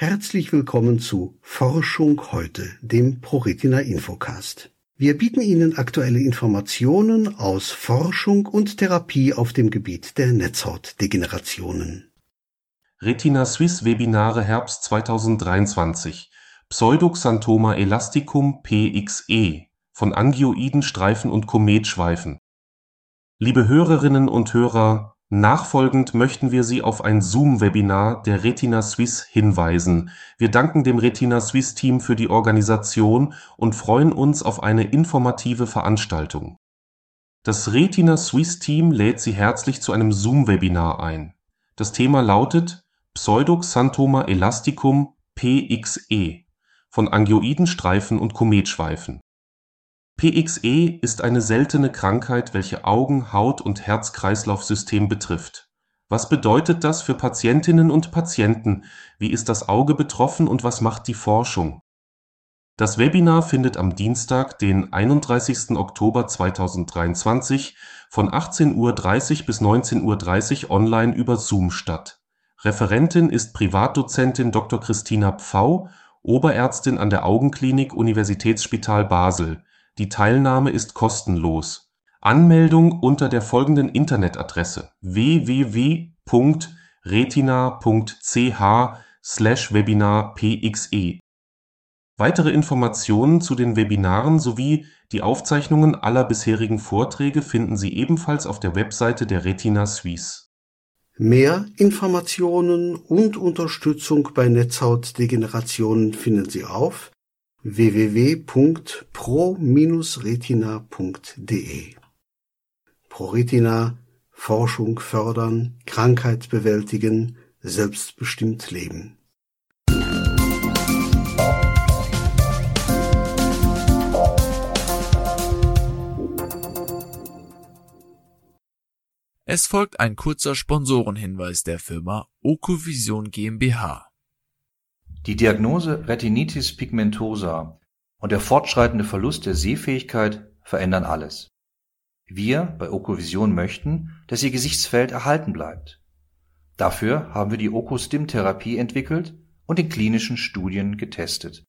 Herzlich willkommen zu Forschung heute, dem ProRetina Infocast. Wir bieten Ihnen aktuelle Informationen aus Forschung und Therapie auf dem Gebiet der Netzhautdegenerationen. Retina Swiss Webinare Herbst 2023 Pseudoxanthoma elasticum PXE von Angioiden Streifen und Kometschweifen. Liebe Hörerinnen und Hörer, nachfolgend möchten wir Sie auf ein Zoom-Webinar der Retina Suisse hinweisen. Wir danken dem Retina Suisse Team für die Organisation und freuen uns auf eine informative Veranstaltung. Das Retina Suisse Team lädt Sie herzlich zu einem Zoom-Webinar ein. Das Thema lautet Pseudoxanthoma elasticum (PXE) von Angioidenstreifen und Kometschweifen PXE ist eine seltene Krankheit, welche Augen Haut und Herz-Kreislauf-System betrifft. Was bedeutet das für Patientinnen und Patienten, wie ist das Auge betroffen und was macht die Forschung? Das Webinar findet am Dienstag, den 31. Oktober 2023 von 18.30 Uhr bis 19.30 Uhr online über Zoom statt. Referentin ist Privatdozentin Dr. Christina Pfau, Oberärztin an der Augenklinik Universitätsspital Basel die Teilnahme ist kostenlos. Anmeldung unter der folgenden Internetadresse: www.retina.ch/webinar.pxe. Weitere Informationen zu den Webinaren sowie die Aufzeichnungen aller bisherigen Vorträge finden Sie ebenfalls auf der Webseite der Retina Suisse. Mehr Informationen und Unterstützung bei Netzhautdegenerationen finden Sie auf www.pro-retina.de ProRetina Forschung fördern, Krankheit bewältigen, selbstbestimmt leben. Es folgt ein kurzer Sponsorenhinweis der Firma Okovision GmbH. Die Diagnose Retinitis pigmentosa und der fortschreitende Verlust der Sehfähigkeit verändern alles. Wir bei Okovision möchten, dass Ihr Gesichtsfeld erhalten bleibt. Dafür haben wir die Okostim-Therapie entwickelt und in klinischen Studien getestet.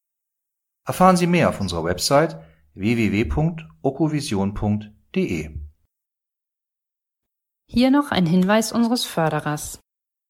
Erfahren Sie mehr auf unserer Website www.okovision.de. Hier noch ein Hinweis unseres Förderers.